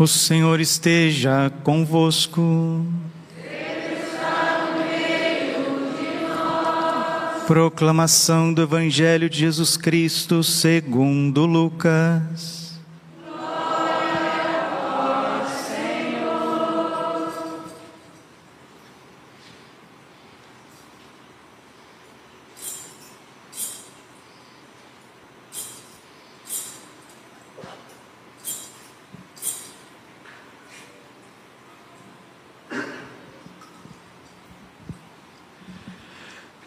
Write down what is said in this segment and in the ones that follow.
O Senhor esteja convosco. Proclamação do Evangelho de Jesus Cristo segundo Lucas.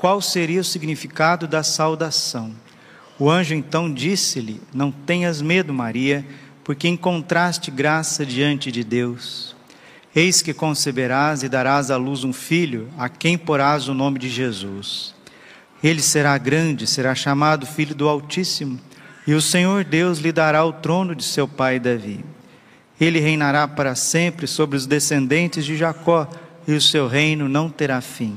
qual seria o significado da saudação. O anjo então disse-lhe: Não tenhas medo, Maria, porque encontraste graça diante de Deus. Eis que conceberás e darás à luz um filho, a quem porás o nome de Jesus. Ele será grande, será chamado Filho do Altíssimo, e o Senhor Deus lhe dará o trono de seu pai Davi. Ele reinará para sempre sobre os descendentes de Jacó, e o seu reino não terá fim.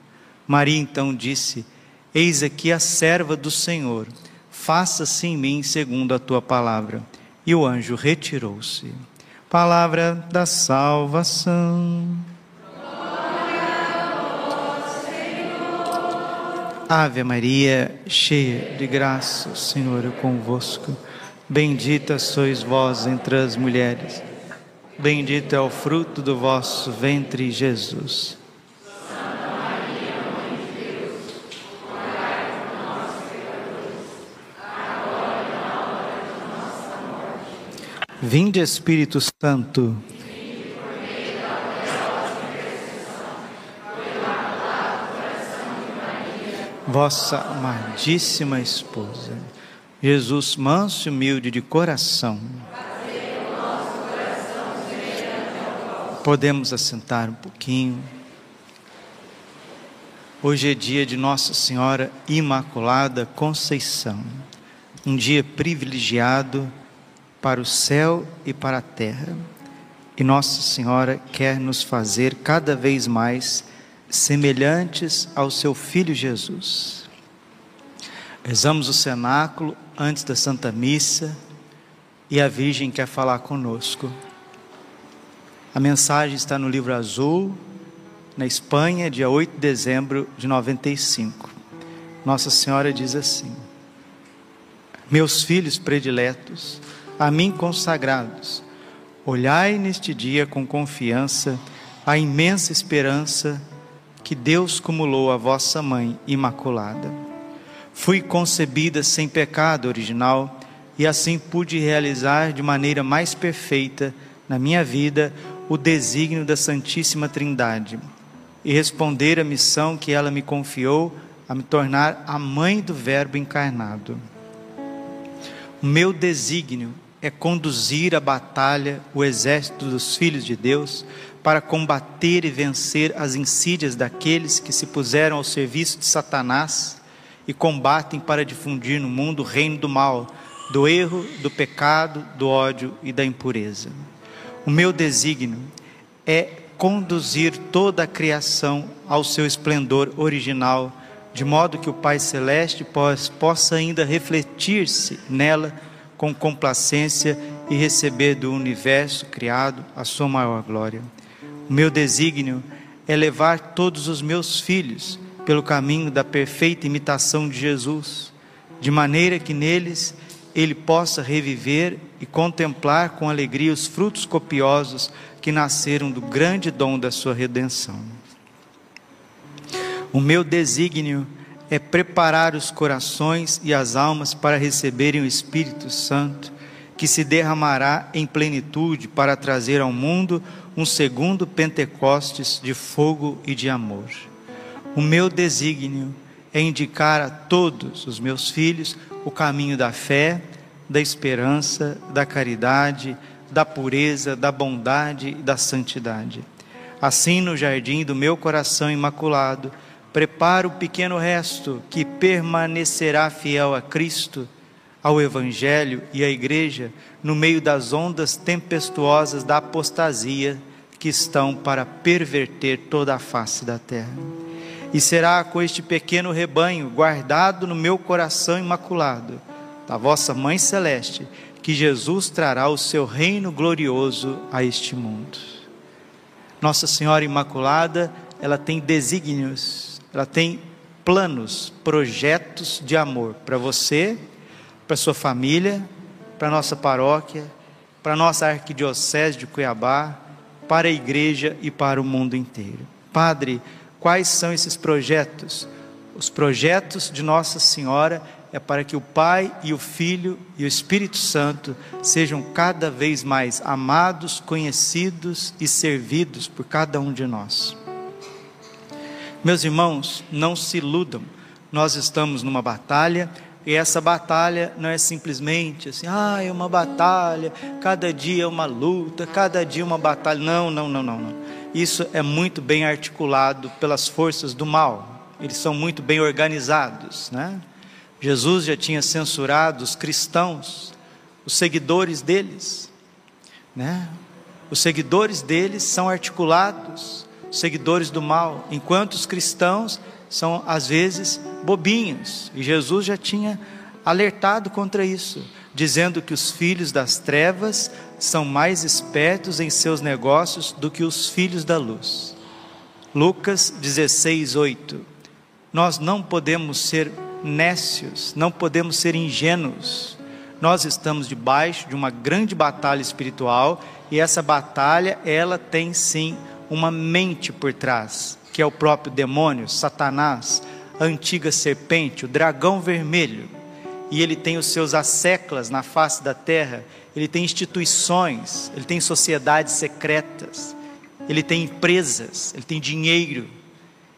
Maria então disse: Eis aqui a serva do Senhor, faça-se em mim segundo a tua palavra. E o anjo retirou-se. Palavra da salvação. Ave Maria, cheia de graça, o Senhor é convosco. Bendita sois vós entre as mulheres. Bendito é o fruto do vosso ventre, Jesus. Vinde Espírito Santo. Vossa amadíssima esposa, Jesus manso e humilde de coração. Podemos assentar um pouquinho. Hoje é dia de Nossa Senhora Imaculada Conceição, um dia privilegiado para o céu e para a terra. E Nossa Senhora quer nos fazer cada vez mais semelhantes ao seu Filho Jesus. Rezamos o cenáculo antes da Santa Missa e a Virgem quer falar conosco. A mensagem está no livro azul, na Espanha, dia 8 de dezembro de 95. Nossa Senhora diz assim: Meus filhos prediletos, a mim consagrados, olhai neste dia com confiança a imensa esperança que Deus cumulou a vossa mãe imaculada. Fui concebida sem pecado original e assim pude realizar de maneira mais perfeita na minha vida o desígnio da Santíssima Trindade e responder à missão que ela me confiou a me tornar a mãe do Verbo encarnado. O meu desígnio é conduzir a batalha o exército dos filhos de Deus para combater e vencer as insídias daqueles que se puseram ao serviço de Satanás e combatem para difundir no mundo o reino do mal, do erro, do pecado, do ódio e da impureza. O meu desígnio é conduzir toda a criação ao seu esplendor original, de modo que o Pai Celeste possa ainda refletir-se nela com complacência e receber do universo criado a sua maior glória. O meu desígnio é levar todos os meus filhos pelo caminho da perfeita imitação de Jesus, de maneira que neles ele possa reviver e contemplar com alegria os frutos copiosos que nasceram do grande dom da sua redenção. O meu desígnio é preparar os corações e as almas para receberem o Espírito Santo, que se derramará em plenitude para trazer ao mundo um segundo Pentecostes de fogo e de amor. O meu desígnio é indicar a todos os meus filhos o caminho da fé, da esperança, da caridade, da pureza, da bondade e da santidade. Assim, no jardim do meu coração imaculado, prepara o pequeno resto que permanecerá fiel a Cristo, ao Evangelho e à Igreja, no meio das ondas tempestuosas da apostasia que estão para perverter toda a face da terra. E será com este pequeno rebanho, guardado no meu coração imaculado, da vossa Mãe Celeste, que Jesus trará o seu reino glorioso a este mundo. Nossa Senhora Imaculada, ela tem desígnios ela tem planos, projetos de amor para você, para sua família, para nossa paróquia, para nossa arquidiocese de Cuiabá, para a igreja e para o mundo inteiro. Padre, quais são esses projetos? Os projetos de Nossa Senhora é para que o Pai e o Filho e o Espírito Santo sejam cada vez mais amados, conhecidos e servidos por cada um de nós. Meus irmãos, não se iludam. Nós estamos numa batalha e essa batalha não é simplesmente assim, ah, é uma batalha, cada dia é uma luta, cada dia é uma batalha. Não, não, não, não, não. Isso é muito bem articulado pelas forças do mal. Eles são muito bem organizados, né? Jesus já tinha censurado os cristãos, os seguidores deles, né? Os seguidores deles são articulados seguidores do mal, enquanto os cristãos são às vezes bobinhos. E Jesus já tinha alertado contra isso, dizendo que os filhos das trevas são mais espertos em seus negócios do que os filhos da luz. Lucas 16, 8. Nós não podemos ser nécios, não podemos ser ingênuos. Nós estamos debaixo de uma grande batalha espiritual e essa batalha, ela tem sim uma mente por trás, que é o próprio demônio, Satanás, a antiga serpente, o dragão vermelho. E ele tem os seus asseclas na face da terra, ele tem instituições, ele tem sociedades secretas, ele tem empresas, ele tem dinheiro,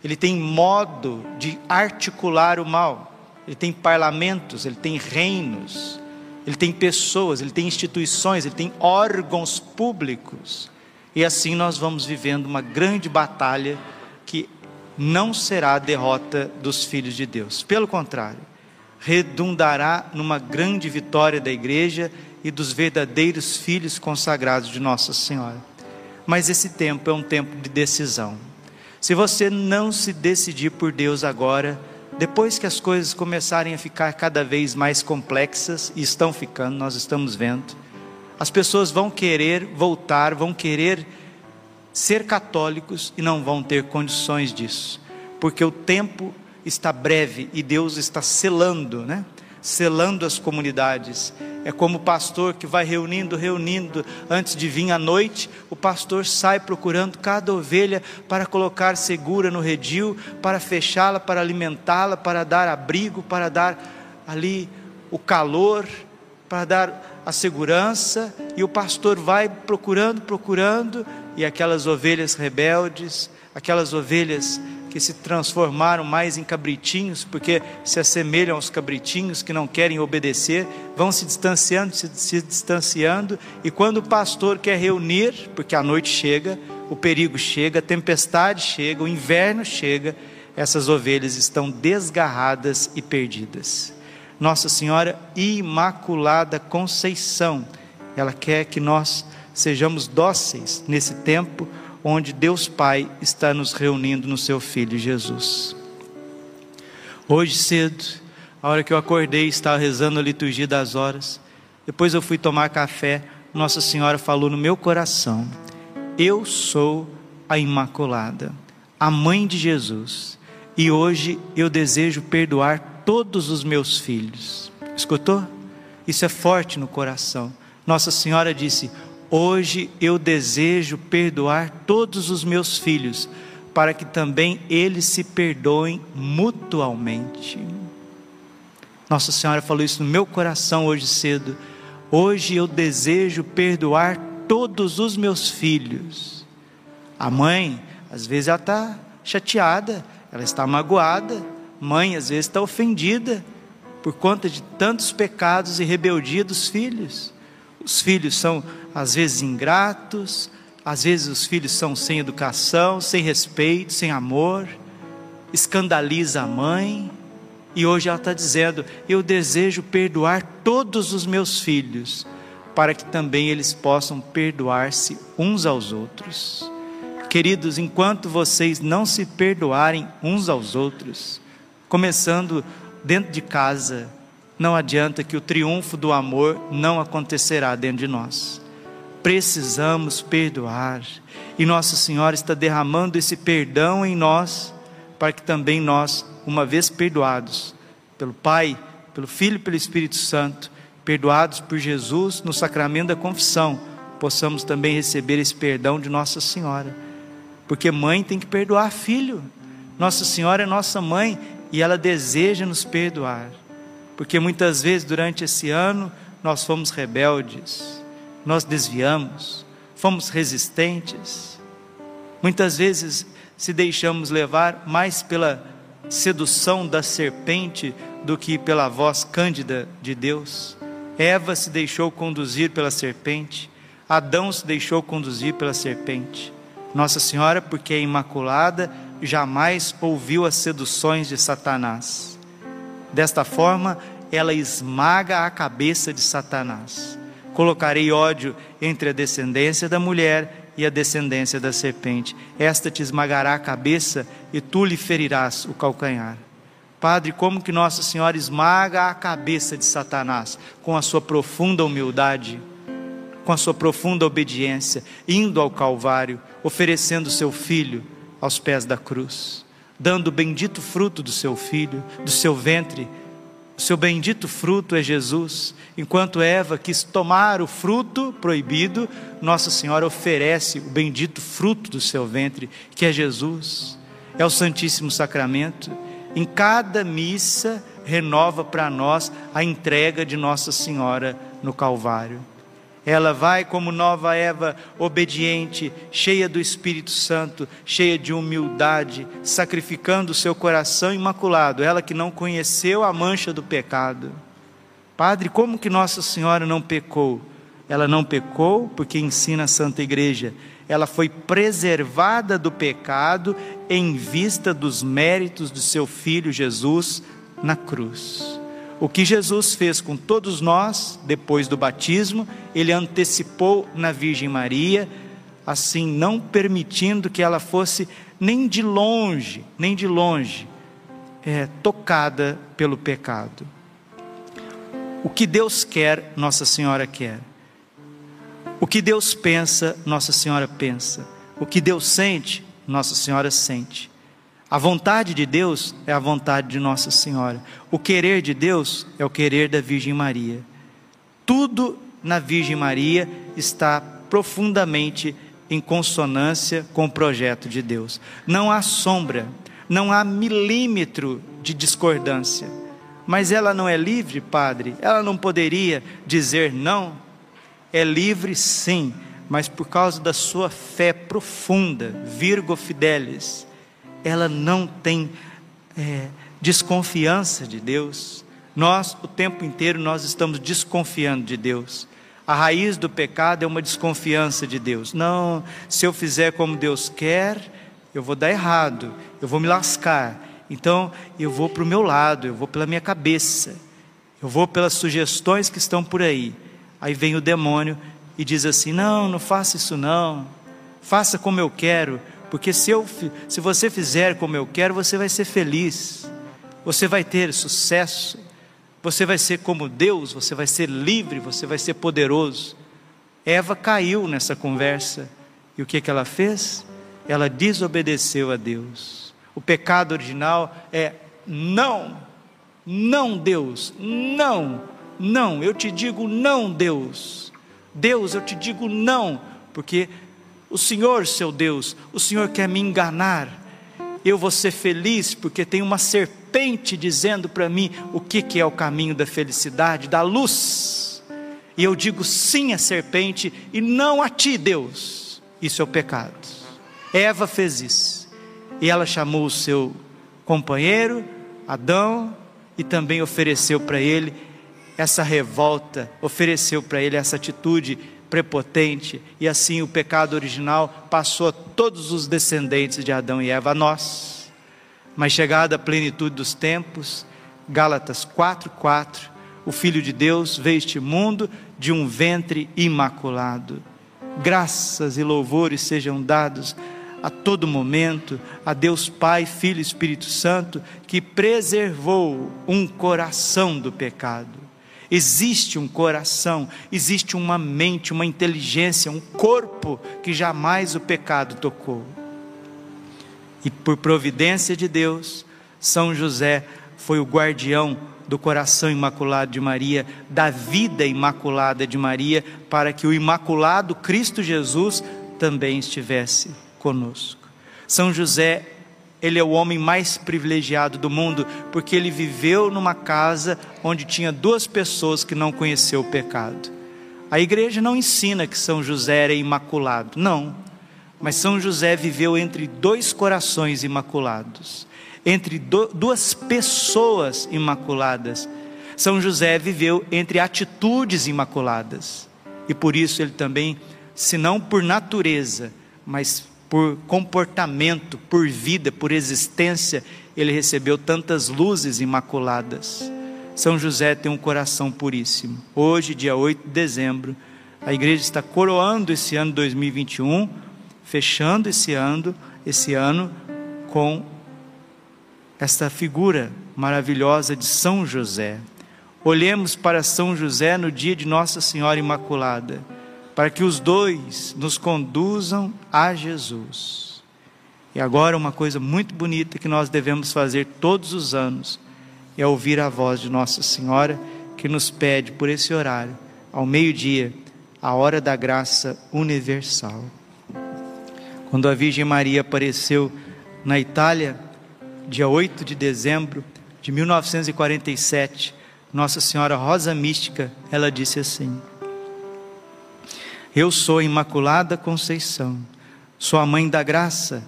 ele tem modo de articular o mal, ele tem parlamentos, ele tem reinos, ele tem pessoas, ele tem instituições, ele tem órgãos públicos e assim nós vamos vivendo uma grande batalha que não será a derrota dos filhos de Deus. Pelo contrário, redundará numa grande vitória da igreja e dos verdadeiros filhos consagrados de Nossa Senhora. Mas esse tempo é um tempo de decisão. Se você não se decidir por Deus agora, depois que as coisas começarem a ficar cada vez mais complexas, e estão ficando, nós estamos vendo, as pessoas vão querer voltar, vão querer ser católicos e não vão ter condições disso, porque o tempo está breve e Deus está selando, né? Selando as comunidades. É como o pastor que vai reunindo, reunindo, antes de vir à noite, o pastor sai procurando cada ovelha para colocar segura no redil, para fechá-la, para alimentá-la, para dar abrigo, para dar ali o calor, para dar a segurança, e o pastor vai procurando, procurando, e aquelas ovelhas rebeldes, aquelas ovelhas que se transformaram mais em cabritinhos, porque se assemelham aos cabritinhos que não querem obedecer, vão se distanciando, se, se distanciando, e quando o pastor quer reunir, porque a noite chega, o perigo chega, a tempestade chega, o inverno chega, essas ovelhas estão desgarradas e perdidas. Nossa Senhora Imaculada Conceição. Ela quer que nós sejamos dóceis nesse tempo onde Deus Pai está nos reunindo no seu Filho Jesus. Hoje cedo, a hora que eu acordei, estava rezando a liturgia das horas. Depois eu fui tomar café. Nossa Senhora falou no meu coração: Eu sou a Imaculada, a mãe de Jesus. E hoje eu desejo perdoar todos os meus filhos. Escutou? Isso é forte no coração. Nossa Senhora disse: Hoje eu desejo perdoar todos os meus filhos, para que também eles se perdoem mutualmente. Nossa Senhora falou isso no meu coração hoje cedo. Hoje eu desejo perdoar todos os meus filhos. A mãe, às vezes, ela está chateada, ela está magoada. Mãe, às vezes, está ofendida por conta de tantos pecados e rebeldia dos filhos. Os filhos são, às vezes, ingratos, às vezes, os filhos são sem educação, sem respeito, sem amor, escandaliza a mãe. E hoje ela está dizendo: Eu desejo perdoar todos os meus filhos, para que também eles possam perdoar-se uns aos outros. Queridos, enquanto vocês não se perdoarem uns aos outros, começando dentro de casa, não adianta que o triunfo do amor não acontecerá dentro de nós. Precisamos perdoar, e Nossa Senhora está derramando esse perdão em nós, para que também nós, uma vez perdoados pelo Pai, pelo Filho e pelo Espírito Santo, perdoados por Jesus no sacramento da confissão, possamos também receber esse perdão de Nossa Senhora. Porque mãe tem que perdoar filho. Nossa Senhora é nossa mãe e ela deseja nos perdoar. Porque muitas vezes durante esse ano nós fomos rebeldes, nós desviamos, fomos resistentes. Muitas vezes se deixamos levar mais pela sedução da serpente do que pela voz cândida de Deus. Eva se deixou conduzir pela serpente, Adão se deixou conduzir pela serpente. Nossa Senhora, porque é imaculada, jamais ouviu as seduções de Satanás. Desta forma, ela esmaga a cabeça de Satanás. Colocarei ódio entre a descendência da mulher e a descendência da serpente. Esta te esmagará a cabeça e tu lhe ferirás o calcanhar. Padre, como que Nossa Senhora esmaga a cabeça de Satanás com a sua profunda humildade, com a sua profunda obediência, indo ao Calvário, oferecendo seu filho aos pés da cruz, dando o bendito fruto do seu filho, do seu ventre. O seu bendito fruto é Jesus. Enquanto Eva quis tomar o fruto proibido, Nossa Senhora oferece o bendito fruto do seu ventre, que é Jesus. É o Santíssimo Sacramento em cada missa, renova para nós a entrega de Nossa Senhora no Calvário. Ela vai como nova Eva, obediente, cheia do Espírito Santo, cheia de humildade, sacrificando o seu coração imaculado, ela que não conheceu a mancha do pecado. Padre, como que Nossa Senhora não pecou? Ela não pecou porque ensina a Santa Igreja ela foi preservada do pecado em vista dos méritos de seu filho Jesus na cruz. O que Jesus fez com todos nós depois do batismo, ele antecipou na Virgem Maria, assim não permitindo que ela fosse nem de longe, nem de longe, é, tocada pelo pecado. O que Deus quer, Nossa Senhora quer. O que Deus pensa, Nossa Senhora pensa. O que Deus sente, Nossa Senhora sente. A vontade de Deus é a vontade de Nossa Senhora. O querer de Deus é o querer da Virgem Maria. Tudo na Virgem Maria está profundamente em consonância com o projeto de Deus. Não há sombra, não há milímetro de discordância. Mas ela não é livre, Padre? Ela não poderia dizer não? é livre sim, mas por causa da sua fé profunda, Virgo Fidelis, ela não tem é, desconfiança de Deus. Nós, o tempo inteiro, nós estamos desconfiando de Deus. A raiz do pecado é uma desconfiança de Deus. Não, se eu fizer como Deus quer, eu vou dar errado, eu vou me lascar. Então, eu vou para o meu lado, eu vou pela minha cabeça, eu vou pelas sugestões que estão por aí. Aí vem o demônio e diz assim: Não, não faça isso não. Faça como eu quero, porque se, eu, se você fizer como eu quero, você vai ser feliz, você vai ter sucesso, você vai ser como Deus, você vai ser livre, você vai ser poderoso. Eva caiu nessa conversa e o que, que ela fez? Ela desobedeceu a Deus. O pecado original é não, não Deus, não Não, eu te digo não, Deus. Deus, eu te digo não, porque o Senhor, seu Deus, o Senhor quer me enganar. Eu vou ser feliz porque tem uma serpente dizendo para mim o que, que é o caminho da felicidade, da luz. E eu digo sim à serpente e não a ti, Deus. Isso é o pecado. Eva fez isso. E ela chamou o seu companheiro, Adão, e também ofereceu para ele essa revolta, ofereceu para ele essa atitude prepotente, e assim o pecado original passou a todos os descendentes de Adão e Eva, a nós. Mas chegada a plenitude dos tempos, Gálatas 4:4, o filho de Deus veio este mundo de um ventre imaculado. Graças e louvores sejam dados a todo momento a Deus Pai, Filho e Espírito Santo, que preservou um coração do pecado. Existe um coração, existe uma mente, uma inteligência, um corpo que jamais o pecado tocou. E por providência de Deus, São José foi o guardião do coração imaculado de Maria, da vida imaculada de Maria, para que o imaculado Cristo Jesus também estivesse conosco. São José ele é o homem mais privilegiado do mundo, porque ele viveu numa casa onde tinha duas pessoas que não conheceu o pecado. A igreja não ensina que São José era imaculado, não. Mas São José viveu entre dois corações imaculados, entre do, duas pessoas imaculadas. São José viveu entre atitudes imaculadas. E por isso ele também, se não por natureza, mas por comportamento, por vida, por existência, ele recebeu tantas luzes imaculadas. São José tem um coração puríssimo. Hoje, dia 8 de dezembro, a igreja está coroando esse ano 2021, fechando esse ano, esse ano com esta figura maravilhosa de São José. Olhemos para São José no dia de Nossa Senhora Imaculada para que os dois nos conduzam a Jesus. E agora, uma coisa muito bonita que nós devemos fazer todos os anos é ouvir a voz de Nossa Senhora, que nos pede por esse horário, ao meio-dia, a hora da graça universal. Quando a Virgem Maria apareceu na Itália, dia 8 de dezembro de 1947, Nossa Senhora Rosa Mística, ela disse assim: eu sou Imaculada Conceição, sou a mãe da graça,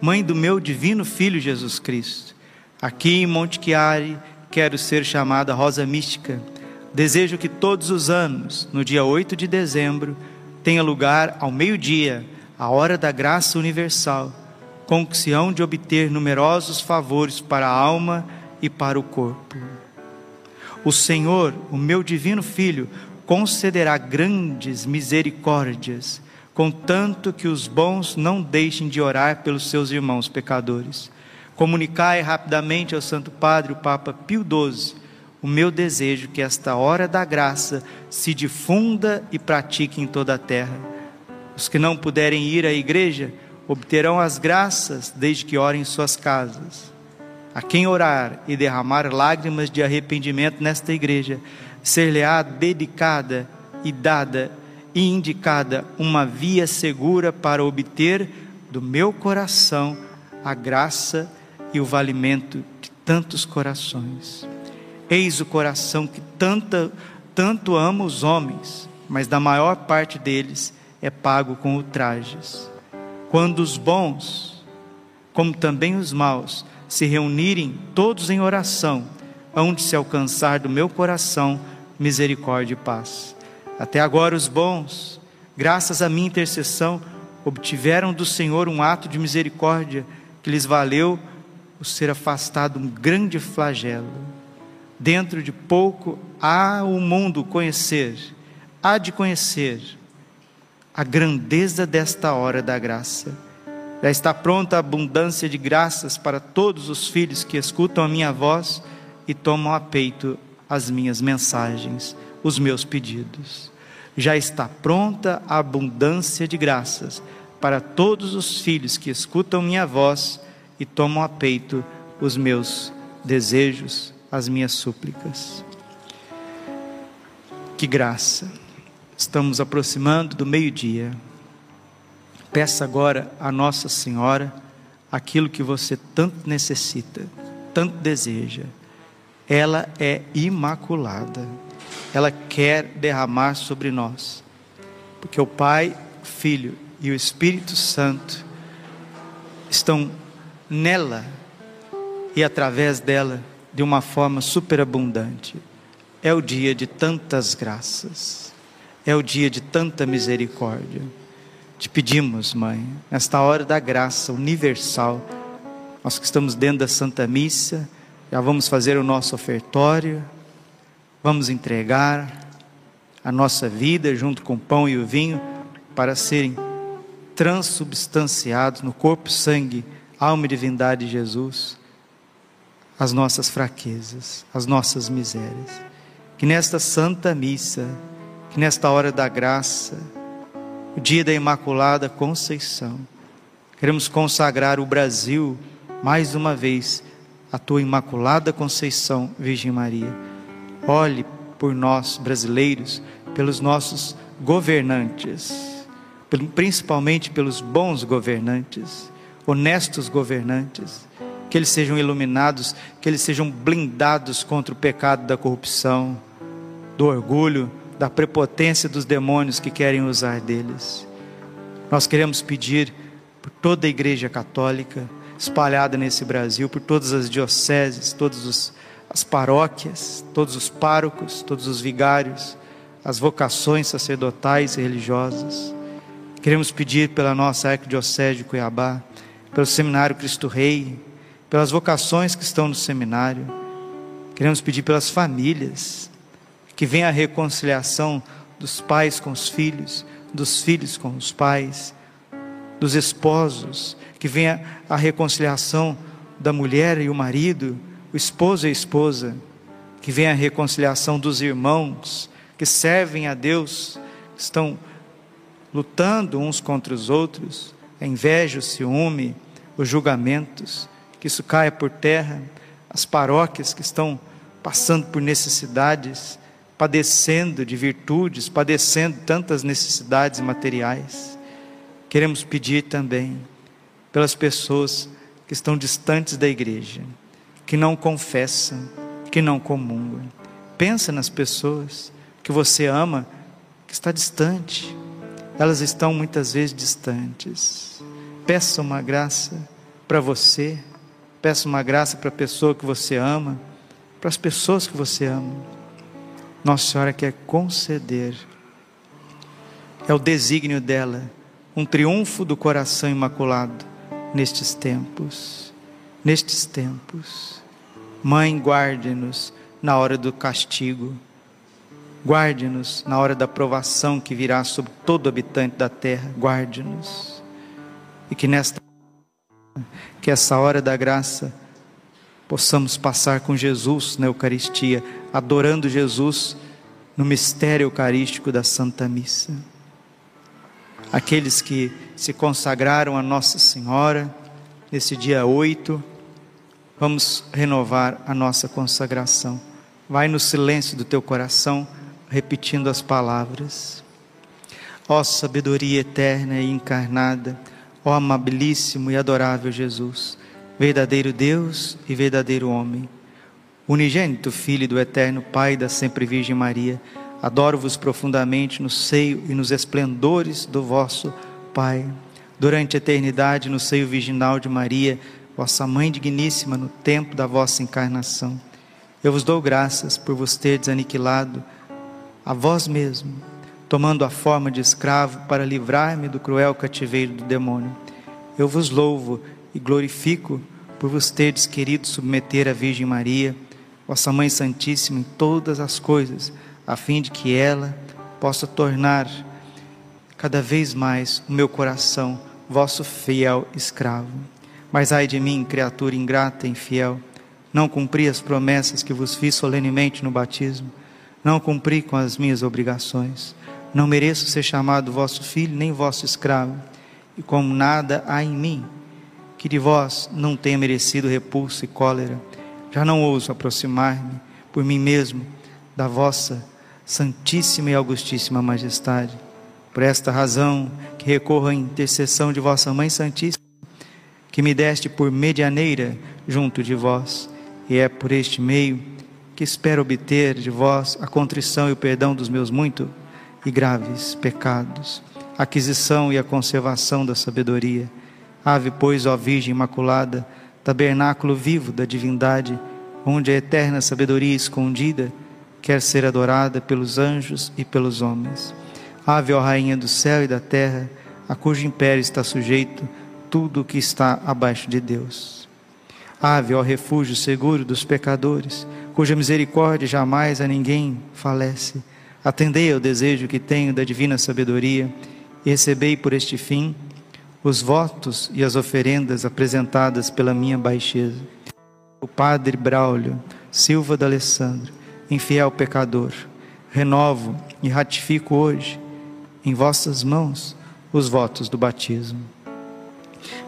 mãe do meu divino Filho Jesus Cristo. Aqui em Monte Chiari, quero ser chamada Rosa Mística. Desejo que todos os anos, no dia 8 de dezembro, tenha lugar ao meio-dia, a hora da graça universal, hão de obter numerosos favores para a alma e para o corpo. O Senhor, o meu divino Filho, concederá grandes misericórdias, contanto que os bons não deixem de orar pelos seus irmãos pecadores. Comunicai rapidamente ao Santo Padre, o Papa Pio XII, o meu desejo que esta hora da graça se difunda e pratique em toda a terra. Os que não puderem ir à igreja obterão as graças desde que orem em suas casas. A quem orar e derramar lágrimas de arrependimento nesta igreja, ser-lhe-á dedicada e dada e indicada uma via segura para obter do meu coração a graça e o valimento de tantos corações. Eis o coração que tanta, tanto ama os homens, mas da maior parte deles é pago com ultrajes. Quando os bons, como também os maus, se reunirem todos em oração, hão de se alcançar do meu coração misericórdia e paz. Até agora os bons, graças à minha intercessão, obtiveram do Senhor um ato de misericórdia que lhes valeu o ser afastado um grande flagelo. Dentro de pouco há o mundo conhecer, há de conhecer a grandeza desta hora da graça. Já está pronta a abundância de graças para todos os filhos que escutam a minha voz e tomam a peito as minhas mensagens, os meus pedidos. Já está pronta a abundância de graças para todos os filhos que escutam minha voz e tomam a peito os meus desejos, as minhas súplicas. Que graça. Estamos aproximando do meio-dia. Peça agora a Nossa Senhora aquilo que você tanto necessita, tanto deseja. Ela é imaculada. Ela quer derramar sobre nós. Porque o Pai, o Filho e o Espírito Santo estão nela e através dela de uma forma superabundante. É o dia de tantas graças, é o dia de tanta misericórdia. Te pedimos, Mãe, nesta hora da graça universal, nós que estamos dentro da Santa Missa, já vamos fazer o nosso ofertório, vamos entregar a nossa vida junto com o pão e o vinho para serem transubstanciados no corpo, sangue, alma e divindade de Jesus, as nossas fraquezas, as nossas misérias. Que nesta santa missa, que nesta hora da graça, o dia da Imaculada Conceição, queremos consagrar o Brasil mais uma vez à tua Imaculada Conceição, Virgem Maria. Olhe por nós brasileiros, pelos nossos governantes principalmente pelos bons governantes, honestos governantes, que eles sejam iluminados, que eles sejam blindados contra o pecado da corrupção, do orgulho, da prepotência dos demônios que querem usar deles. Nós queremos pedir por toda a Igreja Católica espalhada nesse Brasil, por todas as dioceses, todas as paróquias, todos os párocos, todos os vigários, as vocações sacerdotais e religiosas Queremos pedir pela nossa arquidiocese de Cuiabá, pelo Seminário Cristo Rei, pelas vocações que estão no seminário. Queremos pedir pelas famílias, que venha a reconciliação dos pais com os filhos, dos filhos com os pais, dos esposos, que venha a reconciliação da mulher e o marido, o esposo e a esposa, que venha a reconciliação dos irmãos que servem a Deus, estão lutando uns contra os outros, a inveja, o ciúme, os julgamentos, que isso caia por terra, as paróquias que estão passando por necessidades, padecendo de virtudes, padecendo tantas necessidades materiais. Queremos pedir também pelas pessoas que estão distantes da igreja, que não confessam, que não comungam. Pensa nas pessoas que você ama, que está distante, elas estão muitas vezes distantes. Peça uma graça para você, peça uma graça para a pessoa que você ama, para as pessoas que você ama. Nossa Senhora quer conceder, é o desígnio dela, um triunfo do coração imaculado nestes tempos. Nestes tempos, Mãe, guarde-nos na hora do castigo Guarde-nos na hora da provação que virá sobre todo habitante da terra. Guarde-nos. E que nesta que essa hora da graça possamos passar com Jesus na Eucaristia, adorando Jesus no mistério eucarístico da Santa Missa. Aqueles que se consagraram a Nossa Senhora nesse dia 8, vamos renovar a nossa consagração. Vai no silêncio do teu coração repetindo as palavras. Ó sabedoria eterna e encarnada, ó amabilíssimo e adorável Jesus, verdadeiro Deus e verdadeiro homem, unigênito Filho do eterno Pai da sempre Virgem Maria, adoro-vos profundamente no seio e nos esplendores do vosso Pai. Durante a eternidade, no seio virginal de Maria, vossa Mãe digníssima, no tempo da vossa encarnação. Eu vos dou graças por vos teres aniquilado a vós mesmo, tomando a forma de escravo para livrar-me do cruel cativeiro do demônio. Eu vos louvo e glorifico por vos teres querido submeter a Virgem Maria, vossa Mãe Santíssima, em todas as coisas, a fim de que ela possa tornar cada vez mais o meu coração vosso fiel escravo. Mas ai de mim, criatura ingrata e infiel, não cumpri as promessas que vos fiz solenemente no batismo não cumpri com as minhas obrigações. Não mereço ser chamado vosso filho, nem vosso escravo. E como nada há em mim que de vós não tenha merecido repulso e cólera, já não ouso aproximar-me por mim mesmo da vossa Santíssima e Augustíssima Majestade. Por esta razão, que recorro à intercessão de vossa Mãe Santíssima, que me deste por medianeira junto de vós, e é por este meio que espero obter de vós a contrição e o perdão dos meus muito e graves pecados, aquisição e a conservação da sabedoria. Ave, pois, ó Virgem Imaculada, tabernáculo vivo da divindade, onde a eterna sabedoria escondida quer ser adorada pelos anjos e pelos homens. Ave, ó Rainha do céu e da terra, a cujo império está sujeito tudo o que está abaixo de Deus. Ave, ó refúgio seguro dos pecadores, cuja misericórdia jamais a ninguém falece. Atendei ao desejo que tenho da divina sabedoria e recebei por este fim os votos e as oferendas apresentadas pela minha baixeza. O Padre Braulio Silva d'Alessandro infiel pecador, renovo e ratifico hoje em vossas mãos os votos do batismo.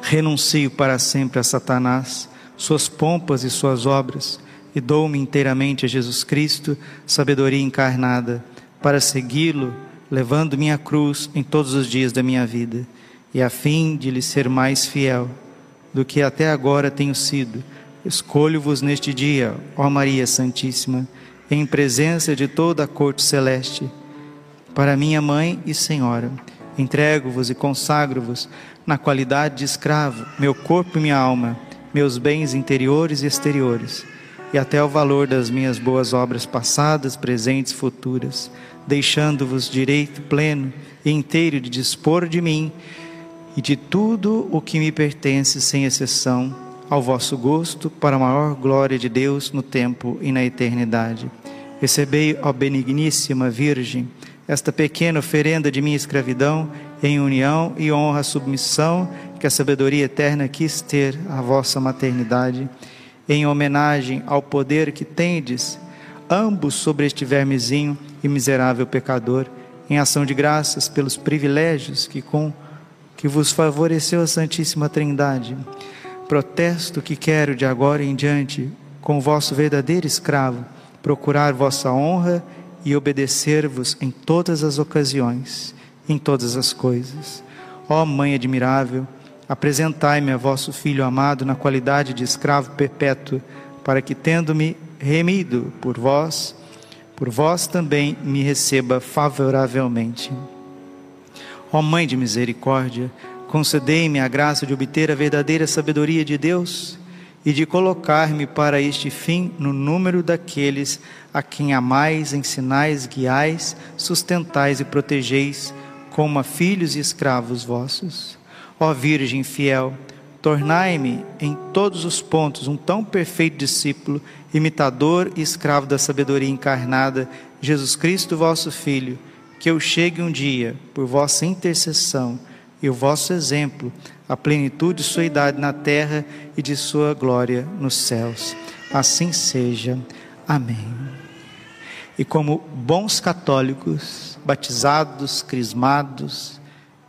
Renuncio para sempre a Satanás, suas pompas e suas obras, e dou-me inteiramente a Jesus Cristo, sabedoria encarnada, para segui-lo, levando minha cruz em todos os dias da minha vida, e a fim de lhe ser mais fiel do que até agora tenho sido. Escolho-vos neste dia, ó Maria Santíssima, em presença de toda a corte celeste. Para minha mãe e senhora, entrego-vos e consagro-vos na qualidade de escravo, meu corpo e minha alma, meus bens interiores e exteriores, e até o valor das minhas boas obras passadas, presentes futuras, deixando-vos direito pleno e inteiro de dispor de mim e de tudo o que me pertence, sem exceção, ao vosso gosto, para a maior glória de Deus no tempo e na eternidade. Recebei, ó benigníssima Virgem, esta pequena oferenda de minha escravidão, em união e honra, submissão, que a sabedoria eterna quis ter à vossa maternidade, em homenagem ao poder que tendes, ambos sobre este vermezinho e miserável pecador, em ação de graças pelos privilégios que com que vos favoreceu a Santíssima Trindade. Protesto que quero de agora em diante, com o vosso verdadeiro escravo, procurar vossa honra e obedecer-vos em todas as ocasiões, em todas as coisas. Ó Mãe admirável, apresentai-me a vosso Filho amado na qualidade de escravo perpétuo, para que, tendo-me remido por vós, por vós também me receba favoravelmente. Ó Mãe de misericórdia, concedei-me a graça de obter a verdadeira sabedoria de Deus e de colocar-me para este fim no número daqueles a quem amais, ensinais, guiais, sustentais e protegeis, como a filhos e escravos vossos. Ó Virgem fiel, tornai-me em todos os pontos um tão perfeito discípulo, imitador e escravo da sabedoria encarnada, Jesus Cristo, vosso Filho, que eu chegue um dia, por vossa intercessão e o vosso exemplo, a plenitude de sua idade na terra e de sua glória nos céus. Assim seja. Amém. E como bons católicos, batizados, crismados,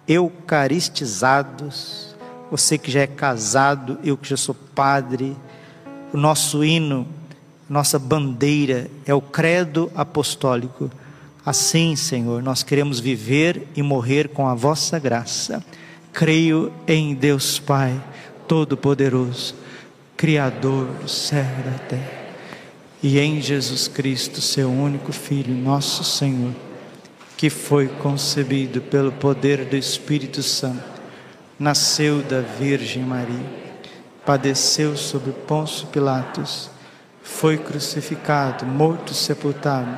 eucaristizados, você que já é casado, eu que já sou padre, o nosso hino, nossa bandeira é o credo apostólico. Assim, Senhor, nós queremos viver e morrer com a vossa graça. Creio em Deus Pai Todo-Poderoso, Criador do céu e da terra, e em Jesus Cristo, seu único Filho, nosso Senhor, que foi concebido pelo poder do Espírito Santo, nasceu da Virgem Maria, padeceu sob Pôncio Pilatos, foi crucificado, morto, sepultado,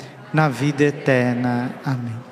na vida eterna. Amém.